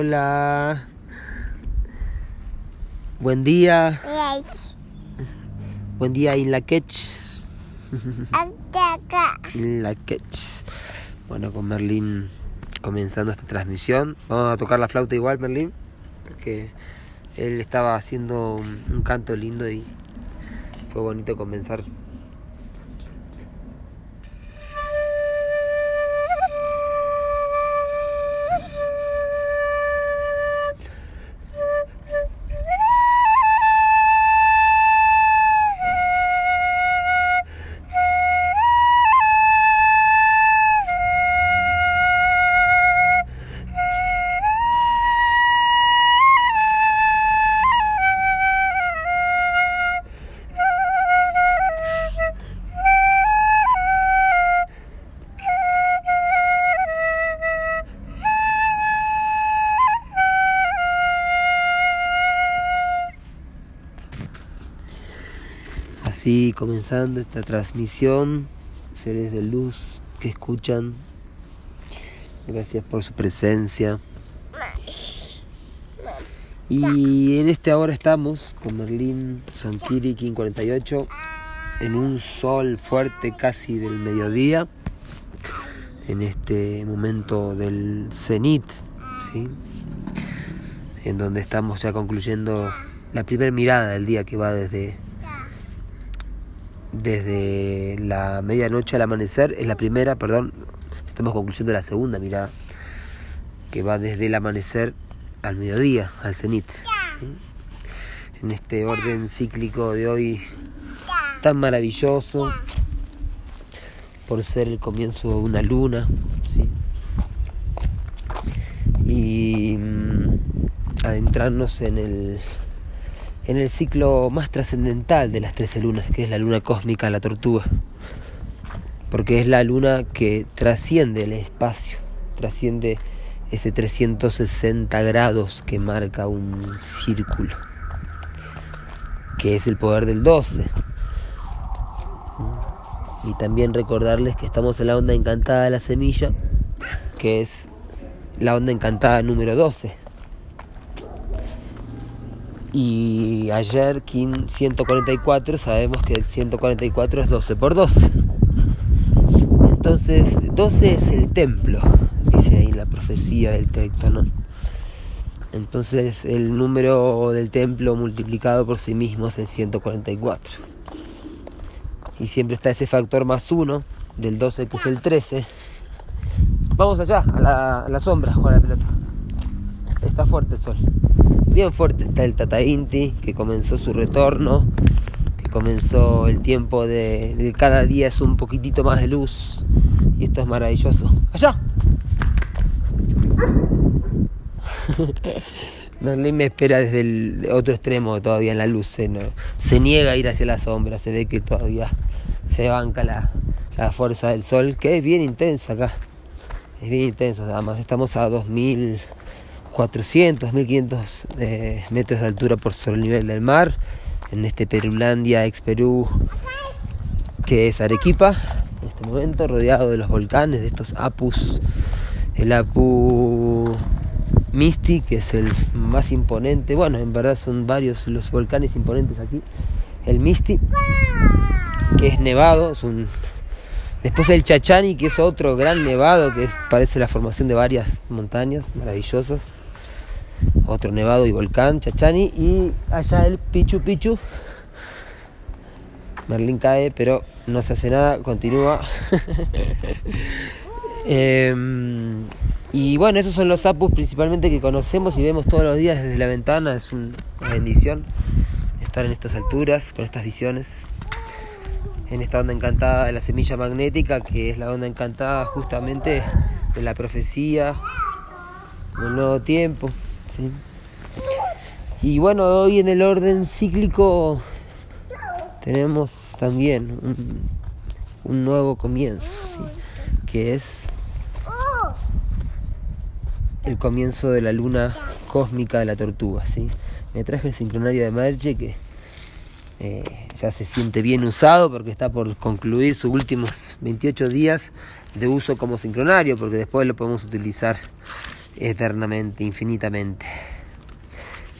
Hola. Buen día. Buen día in la. In la. Bueno, con Merlín comenzando esta transmisión. Vamos a tocar la flauta igual, Merlín. Porque él estaba haciendo un canto lindo y fue bonito comenzar. Así comenzando esta transmisión, seres de luz que escuchan, gracias por su presencia. Y en este ahora estamos con Merlín Sonkiri King 48 en un sol fuerte casi del mediodía, en este momento del cenit, en donde estamos ya concluyendo la primera mirada del día que va desde desde la medianoche al amanecer, es la primera, perdón, estamos concluyendo la segunda mirada, que va desde el amanecer al mediodía, al cenit. ¿sí? En este orden cíclico de hoy tan maravilloso, por ser el comienzo de una luna, ¿sí? y mm, adentrarnos en el en el ciclo más trascendental de las trece lunas, que es la luna cósmica, la tortuga. Porque es la luna que trasciende el espacio, trasciende ese 360 grados que marca un círculo, que es el poder del 12. Y también recordarles que estamos en la onda encantada de la semilla, que es la onda encantada número 12 y ayer King 144 sabemos que 144 es 12 por 12 entonces 12 es el templo dice ahí la profecía del Tectonón entonces el número del templo multiplicado por sí mismo es el 144 y siempre está ese factor más 1 del 12 que es el 13 vamos allá a la, sombra jugar la pelota. Está fuerte el sol bien fuerte está el Tata Inti, que comenzó su retorno, que comenzó el tiempo de, cada día es un poquitito más de luz. Y esto es maravilloso. ¡Allá! Merlín me espera desde el otro extremo todavía en la luz. Se niega a ir hacia la sombra. Se ve que todavía se banca la, la fuerza del sol, que es bien intensa acá. Es bien intensa. Además, estamos a 2000. 400, 1500 eh, metros de altura por sobre el nivel del mar, en este Perulandia, ex Perú, que es Arequipa, en este momento rodeado de los volcanes, de estos apus, el apu Misti, que es el más imponente, bueno, en verdad son varios los volcanes imponentes aquí, el Misti, que es nevado, es un Después el Chachani, que es otro gran nevado, que parece la formación de varias montañas maravillosas otro nevado y volcán, Chachani, y allá el Pichu Pichu. Merlín cae, pero no se hace nada, continúa. eh, y bueno, esos son los apus principalmente que conocemos y vemos todos los días desde la ventana. Es una bendición estar en estas alturas, con estas visiones. En esta onda encantada de la semilla magnética, que es la onda encantada justamente de la profecía del nuevo tiempo. Y bueno, hoy en el orden cíclico tenemos también un, nuevo comienzo, que es el comienzo de la luna cósmica de la tortuga. ¿sí? Me traje el sincronario de Merche que eh, ya se siente bien usado porque está por concluir sus últimos 28 días de uso como sincronario, porque después lo podemos utilizar eternamente, infinitamente.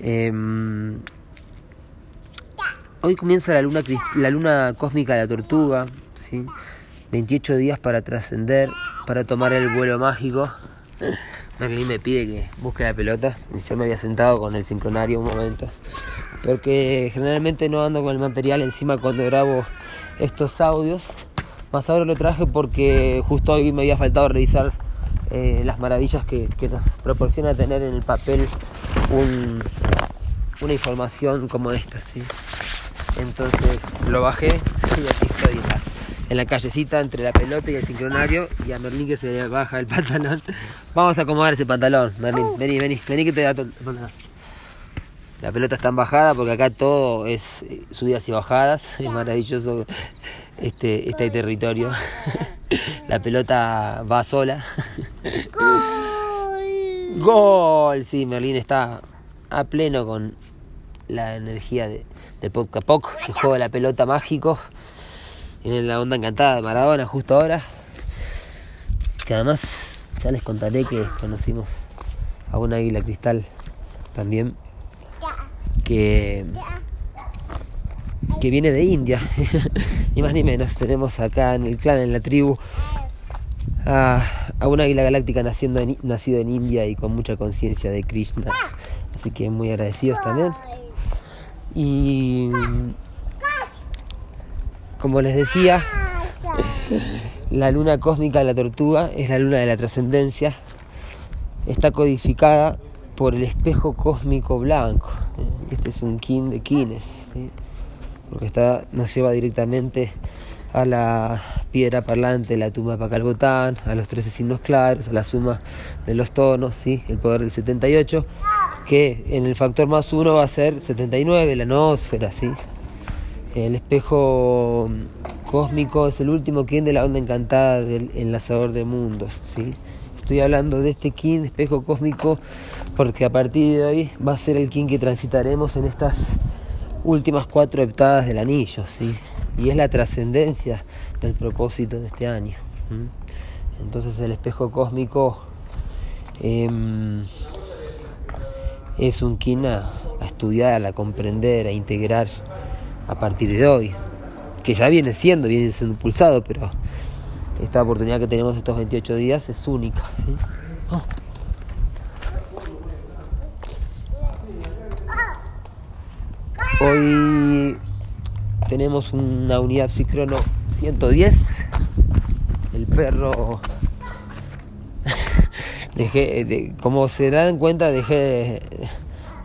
Em, hoy comienza la luna, la luna cósmica de la tortuga, ¿sí? 28 días para trascender, para tomar el vuelo mágico. Merlin me pide que busque la pelota. Yo me había sentado con el sincronario un momento. Porque generalmente no ando con el material encima cuando grabo estos audios. Más ahora lo traje porque justo hoy me había faltado revisar eh, las maravillas que, nos proporciona tener en el papel una información como esta. ¿sí? Entonces lo bajé y aquí estoy en la callecita entre la pelota y el sincronario y a Merlín que se le baja el pantalón. Vamos a acomodar ese pantalón, Merlín. Vení, vení, vení que te da todo. La pelota está en bajada porque acá todo es eh, subidas y bajadas. Es maravilloso este, este territorio. La pelota va sola. ¡Gol! ¡Gol! Sí, Merlín está a pleno con la energía de, de Poc a Poc, el juego de la pelota mágico. En la onda encantada de Maradona justo ahora. Que además ya les contaré que conocimos a un águila cristal también. Que que viene de India, ni más ni menos. Tenemos acá en el clan, en la tribu, a, un águila galáctica naciendo nacido en India y con mucha conciencia de Krishna. Así que muy agradecidos también. Y como les decía, la luna cósmica de la tortuga es la luna de la trascendencia. Está codificada por el espejo cósmico blanco. Este es un kin de kines porque está, nos lleva directamente a la piedra parlante, la tumba de Pacalbotán, a los 13 signos claros, a la suma de los tonos, ¿sí? el poder del 78, que en el factor más uno va a ser 79, la noósfera, ¿sí? El espejo cósmico es el último kin de la onda encantada del enlazador de mundos, ¿sí? Estoy hablando de este kin, espejo cósmico, porque a partir de hoy va a ser el kin que transitaremos en estas últimas cuatro heptadas del anillo, ¿sí? Y es la trascendencia del propósito de este año. Entonces el espejo cósmico em, es un kin a, estudiar, a comprender, a integrar a partir de hoy, que ya viene siendo, viene siendo impulsado, pero esta oportunidad que tenemos estos 28 días es única. Hoy tenemos una unidad psicrono 110. El perro. dejé, como se dan cuenta, dejé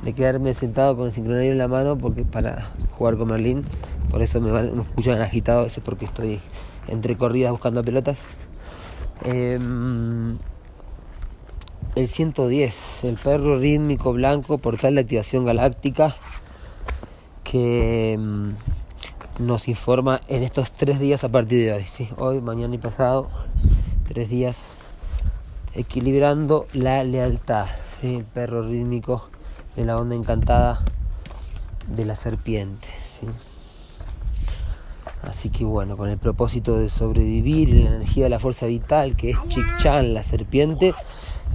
de, quedarme sentado con el sincronario en la mano porque para jugar con Merlín. Por eso me, me escuchan agitado veces porque estoy entre corridas buscando pelotas. Em, el 110, el perro rítmico blanco, portal de activación galáctica que mm, nos informa en estos tres días a partir de hoy, ¿sí? hoy, mañana y pasado, tres días equilibrando la lealtad, el perro rítmico de la onda encantada de la serpiente. ¿sí? Así que bueno, con el propósito de sobrevivir en la energía de la fuerza vital, que es Chik-Chan, la serpiente,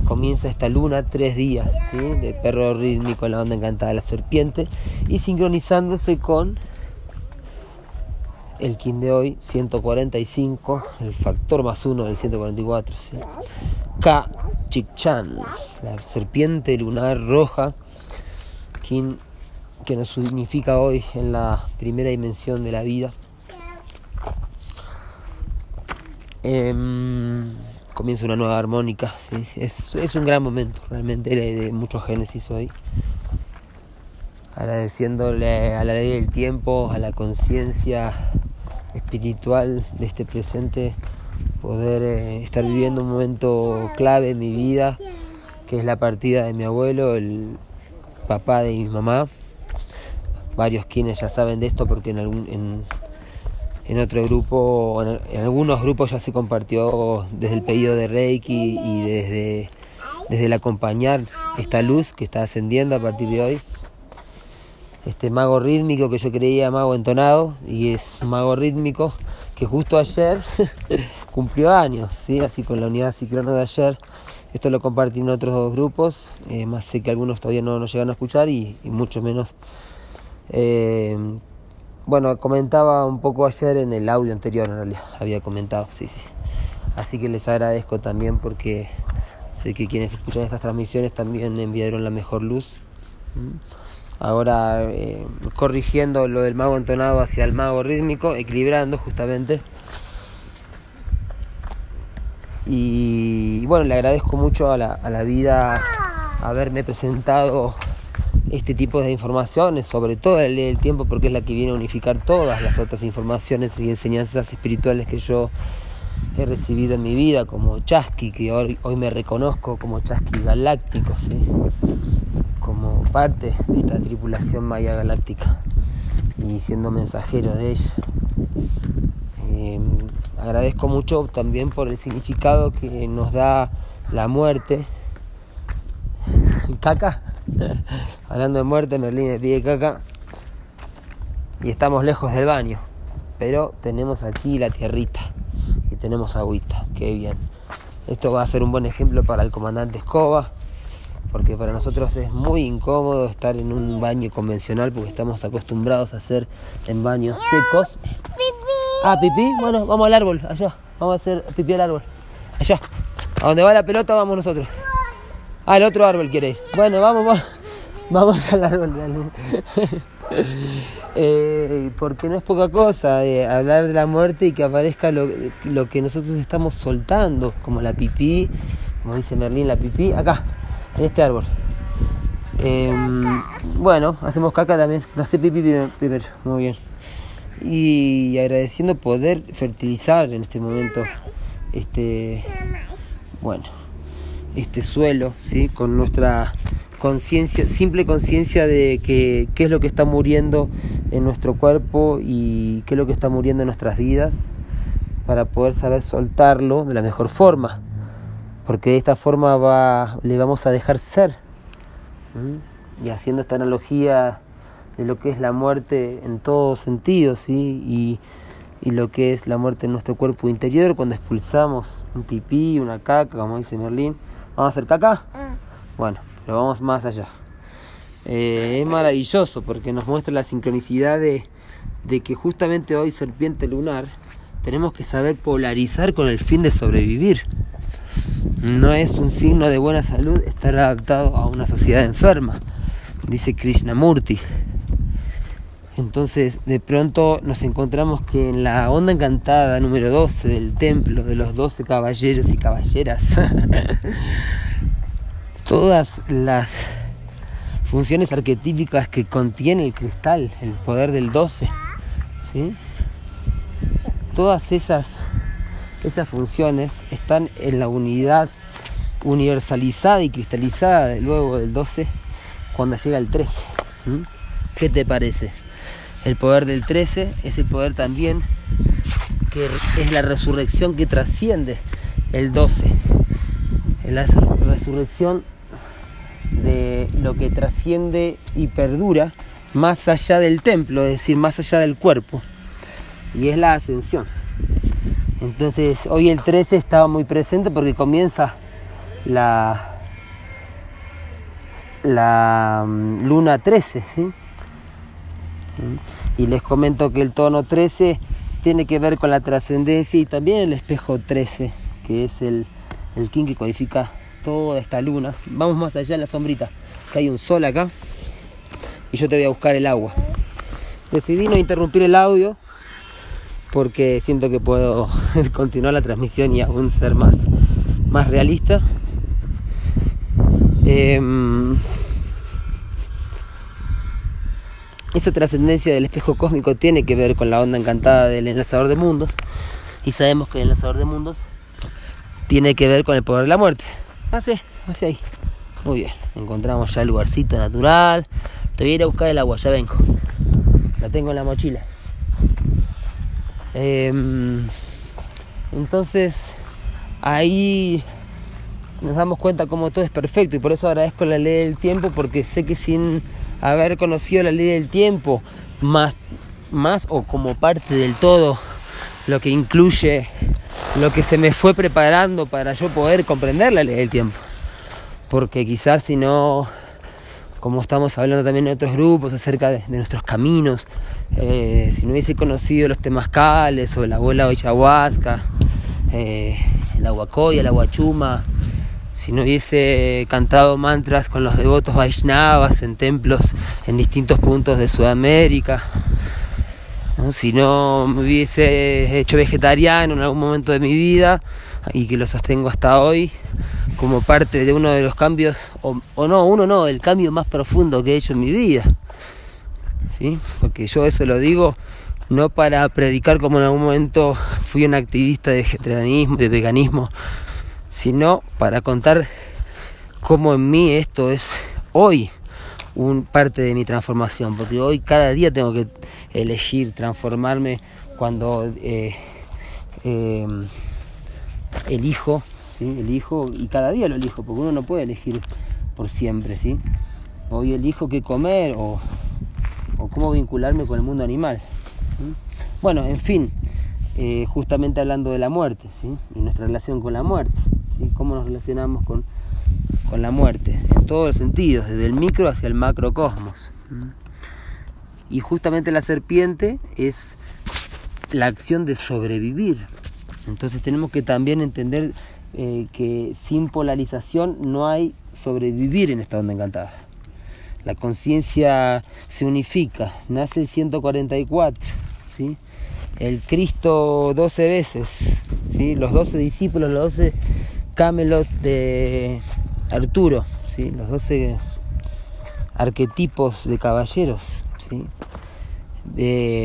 comienza esta luna tres días ¿sí? de perro rítmico en la onda encantada de la serpiente y sincronizándose con el kin de hoy 145 el factor más uno del 144 ¿sí? Ka Chikchan la serpiente lunar roja kin que nos significa hoy en la primera dimensión de la vida eh, comienza una nueva armónica. Es, un gran momento, realmente, de, mucho génesis hoy. Agradeciéndole a la ley del tiempo, a la conciencia espiritual de este presente, poder eh, estar viviendo un momento clave en mi vida, que es la partida de mi abuelo, el papá de mi mamá. Varios quienes ya saben de esto porque en, algún, en, en otro grupo, en, algunos grupos ya se compartió desde el pedido de Reiki y desde, desde el acompañar esta luz que está ascendiendo a partir de hoy. Este mago rítmico que yo creía mago entonado y es mago rítmico que justo ayer cumplió años, ¿sí? así con la unidad ciclono de ayer Esto lo compartí en otros grupos, eh, más sé que algunos todavía no nos llegan a escuchar y, mucho menos. Eh, bueno, comentaba un poco ayer en el audio anterior, en realidad, había comentado, sí, sí. Así que les agradezco también porque sé que quienes escuchan estas transmisiones también enviaron la mejor luz. Ahora eh, corrigiendo lo del mago entonado hacia el mago rítmico, equilibrando justamente. Y bueno, le agradezco mucho a la, a la vida haberme presentado este tipo de informaciones, sobre todo la ley del tiempo, porque es la que viene a unificar todas las otras informaciones y enseñanzas espirituales que yo he recibido en mi vida, como Chasqui, que hoy, me reconozco como Chasqui galáctico, como parte de esta tripulación maya galáctica y siendo mensajero de ella. Em, agradezco mucho también por el significado que nos da la muerte. Caca, hablando de muerte, Merlín me pide caca. Y estamos lejos del baño, pero tenemos aquí la tierrita. Y tenemos agüita, qué bien. Esto va a ser un buen ejemplo para el comandante Escoba. Porque para nosotros es muy incómodo estar en un baño convencional porque estamos acostumbrados a hacer en baños secos. Ah, pipí, bueno, vamos al árbol, allá, vamos a hacer pipí al árbol, allá, a donde va la pelota vamos nosotros. Ah, el otro árbol quiere ir. Bueno, vamos, vamos, al árbol. eh, porque no es poca cosa eh, hablar de la muerte y que aparezca lo, lo que nosotros estamos soltando, como la pipí, como dice Merlín, la pipí, acá, en este árbol. Em, bueno, hacemos caca también. No hace pipí primero, muy bien. Y agradeciendo poder fertilizar en este momento este, bueno, este suelo, ¿sí? Con nuestra conciencia, simple conciencia de que qué es lo que está muriendo en nuestro cuerpo y qué es lo que está muriendo en nuestras vidas para poder saber soltarlo de la mejor forma porque de esta forma va, le vamos a dejar ser. Y haciendo esta analogía de lo que es la muerte en todos sentidos, ¿sí? y, lo que es la muerte en nuestro cuerpo interior cuando expulsamos un pipí, una caca, como dice Merlín. ¿Vamos a hacer caca? Mm. Bueno, pero vamos más allá. Eh, es maravilloso porque nos muestra la sincronicidad de, de que justamente hoy, serpiente lunar, tenemos que saber polarizar con el fin de sobrevivir. No es un signo de buena salud estar adaptado a una sociedad enferma, dice Krishnamurti. Entonces, de pronto nos encontramos que en la onda encantada número 12 del templo de los 12 caballeros y caballeras, todas las funciones arquetípicas que contiene el cristal, el poder del 12, ¿sí? Todas esas esas funciones están en la unidad universalizada y cristalizada luego del 12 cuando llega el 13. ¿Qué te parece? El poder del 13 es el poder también que es la resurrección que trasciende el 12. La resurrección de lo que trasciende y perdura más allá del templo, es decir, más allá del cuerpo. Y es la ascensión. Entonces hoy el 13 estaba muy presente porque comienza la, la mm, luna 13. ¿sí? Y les comento que el tono 13 tiene que ver con la trascendencia y también el espejo 13, que es el, el king que codifica toda esta luna. Vamos más allá en la sombrita, que hay un sol acá y yo te voy a buscar el agua. Decidí no interrumpir el audio porque siento que puedo continuar la transmisión y aún ser más, más realista. Em, esa trascendencia del espejo cósmico tiene que ver con la onda encantada del enlazador de mundos y sabemos que el enlazador de mundos tiene que ver con el poder de la muerte. Así, así ahí. Muy bien, encontramos ya el lugarcito natural. Te voy a ir a buscar el agua, ya vengo. La tengo en la mochila. Em, entonces ahí nos damos cuenta como todo es perfecto y por eso agradezco la ley del tiempo porque sé que sin haber conocido la ley del tiempo más, más o como parte del todo lo que incluye lo que se me fue preparando para yo poder comprender la ley del tiempo. Porque quizás si no, como estamos hablando también en otros grupos acerca de, nuestros caminos, eh, si no hubiese conocido los temazcales o la abuela ayahuasca, eh, el aguacoya, el aguachuma, si no hubiese cantado mantras con los devotos Vaishnavas en templos en distintos puntos de Sudamérica, si no me hubiese hecho vegetariano en algún momento de mi vida y que lo sostengo hasta hoy como parte de uno de los cambios, o, no, uno no, el cambio más profundo que he hecho en mi vida. ¿Sí? Porque yo eso lo digo no para predicar como en algún momento fui un activista de vegetarianismo, de veganismo, sino para contar cómo en mí esto es hoy un parte de mi transformación, porque hoy cada día tengo que elegir transformarme cuando eh, eh, elijo, elijo y cada día lo elijo, porque uno no puede elegir por siempre, ¿sí? Hoy elijo qué comer o, o cómo vincularme con el mundo animal. Bueno, en fin, eh, justamente hablando de la muerte, ¿sí? Y nuestra relación con la muerte, ¿sí? Cómo nos relacionamos con con la muerte, en todos los sentidos, desde el micro hacia el macrocosmos. Y justamente la serpiente es la acción de sobrevivir. Entonces tenemos que también entender eh, que sin polarización no hay sobrevivir en esta onda encantada. La conciencia se unifica, nace el 144, ¿sí? El Cristo 12 veces, ¿sí? los 12 discípulos, los 12 camelots de, Arturo, ¿sí? los 12 arquetipos de caballeros. ¿sí?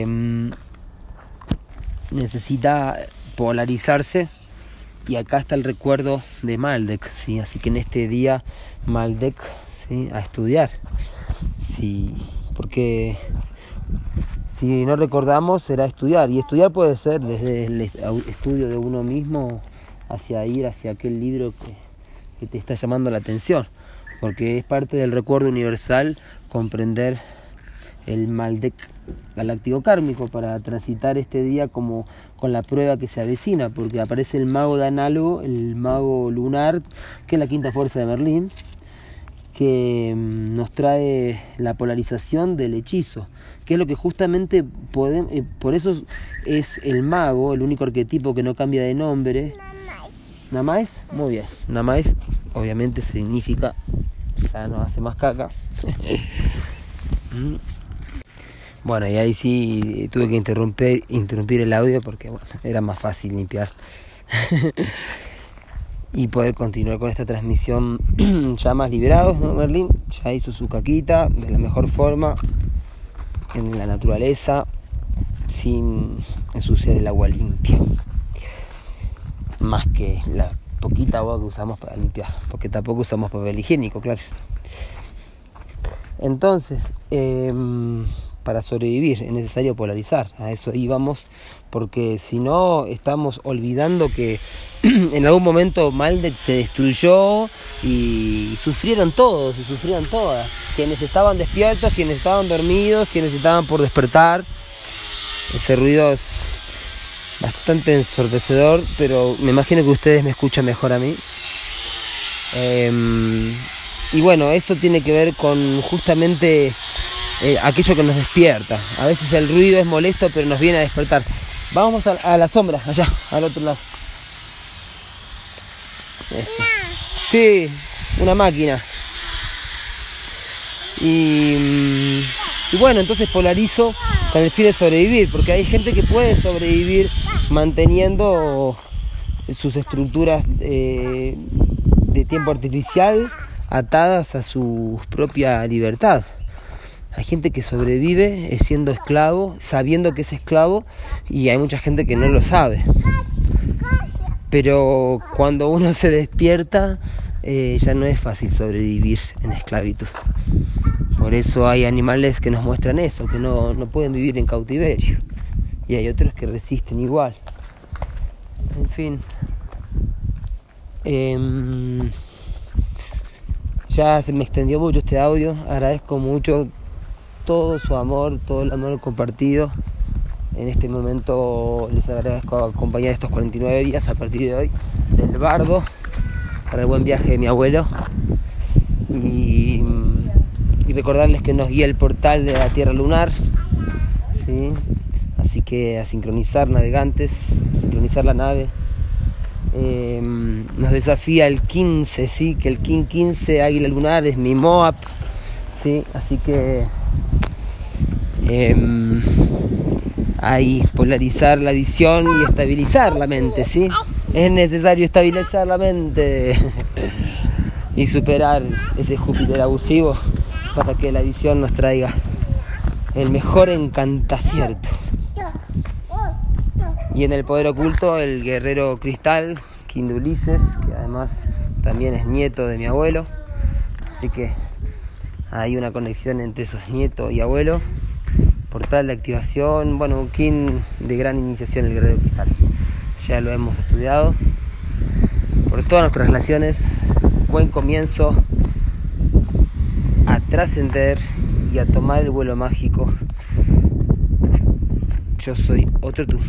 Mm, necesita polarizarse y acá está el recuerdo de Maldek, ¿sí? así que en este día Maldek ¿sí? a estudiar, ¿sí? porque si no recordamos será estudiar. Y estudiar puede ser desde el estudio de uno mismo hacia ir hacia aquel libro que te está llamando la atención, porque es parte del recuerdo universal comprender el Maldek galáctico kármico para transitar este día como con la prueba que se avecina, porque aparece el mago de análogo, el mago lunar, que es la quinta fuerza de Merlín, que mm, nos trae la polarización del hechizo, que es lo que justamente podemos, eh, por eso es el mago, el único arquetipo que no cambia de nombre, Namais, muy bien. Namais obviamente significa ya no hace más caca. Bueno, y ahí sí tuve que interrumpir, interrumpir el audio porque era más fácil limpiar. y poder continuar con esta transmisión ya más liberados, ¿no, Merlin? Ya hizo su caquita de la mejor forma, en la naturaleza, sin ensuciar el agua limpia más que la poquita agua que usamos para limpiar, porque tampoco usamos papel higiénico, claro. Entonces, em, para sobrevivir es necesario polarizar, a eso íbamos, porque si no estamos olvidando que en algún momento Maldek se destruyó y sufrieron todos y sufrieron todas, quienes estaban despiertos, quienes estaban dormidos, quienes estaban por despertar. Ese ruido es bastante ensordecedor, pero me imagino que ustedes me escuchan mejor a mí. Em, y bueno, eso tiene que ver con justamente eh, aquello que nos despierta. A veces el ruido es molesto, pero nos viene a despertar. Vamos a, a la sombra, allá, al otro lado. Eso. Sí, una máquina. Y, mm, y bueno, entonces polarizo con el fin de sobrevivir, porque hay gente que puede sobrevivir manteniendo sus estructuras de tiempo artificial atadas a su propia libertad. Hay gente que sobrevive siendo esclavo, sabiendo que es esclavo, y hay mucha gente que no lo sabe. Pero cuando uno se despierta, eh, ya no es fácil sobrevivir en esclavitud. Por eso hay animales que nos muestran eso, que no, no pueden vivir en cautiverio y hay otros que resisten igual. En fin. Em, ya se me extendió mucho este audio. Agradezco mucho todo su amor, todo el amor compartido. En este momento les agradezco acompañar estos 49 días a partir de hoy del bardo para el buen viaje de mi abuelo y, recordarles que nos guía el portal de la Tierra Lunar. Así que a sincronizar navegantes, a sincronizar la nave. Em, nos desafía el 15, ¿sí? que el King 15 Águila Lunar es mi MOAP. ¿sí? Así que eh, ahí polarizar la visión y estabilizar la mente. ¿sí? Es necesario estabilizar la mente y superar ese Júpiter abusivo para que la visión nos traiga el mejor encantacierto. Y en el poder oculto, el guerrero cristal, Ulises, que además también es nieto de mi abuelo. Así que hay una conexión entre esos nietos y abuelo. Portal de activación, bueno, un kin de gran iniciación, el guerrero cristal. Ya lo hemos estudiado. Por todas nuestras relaciones, buen comienzo a trascender y a tomar el vuelo mágico. Yo soy otro tú.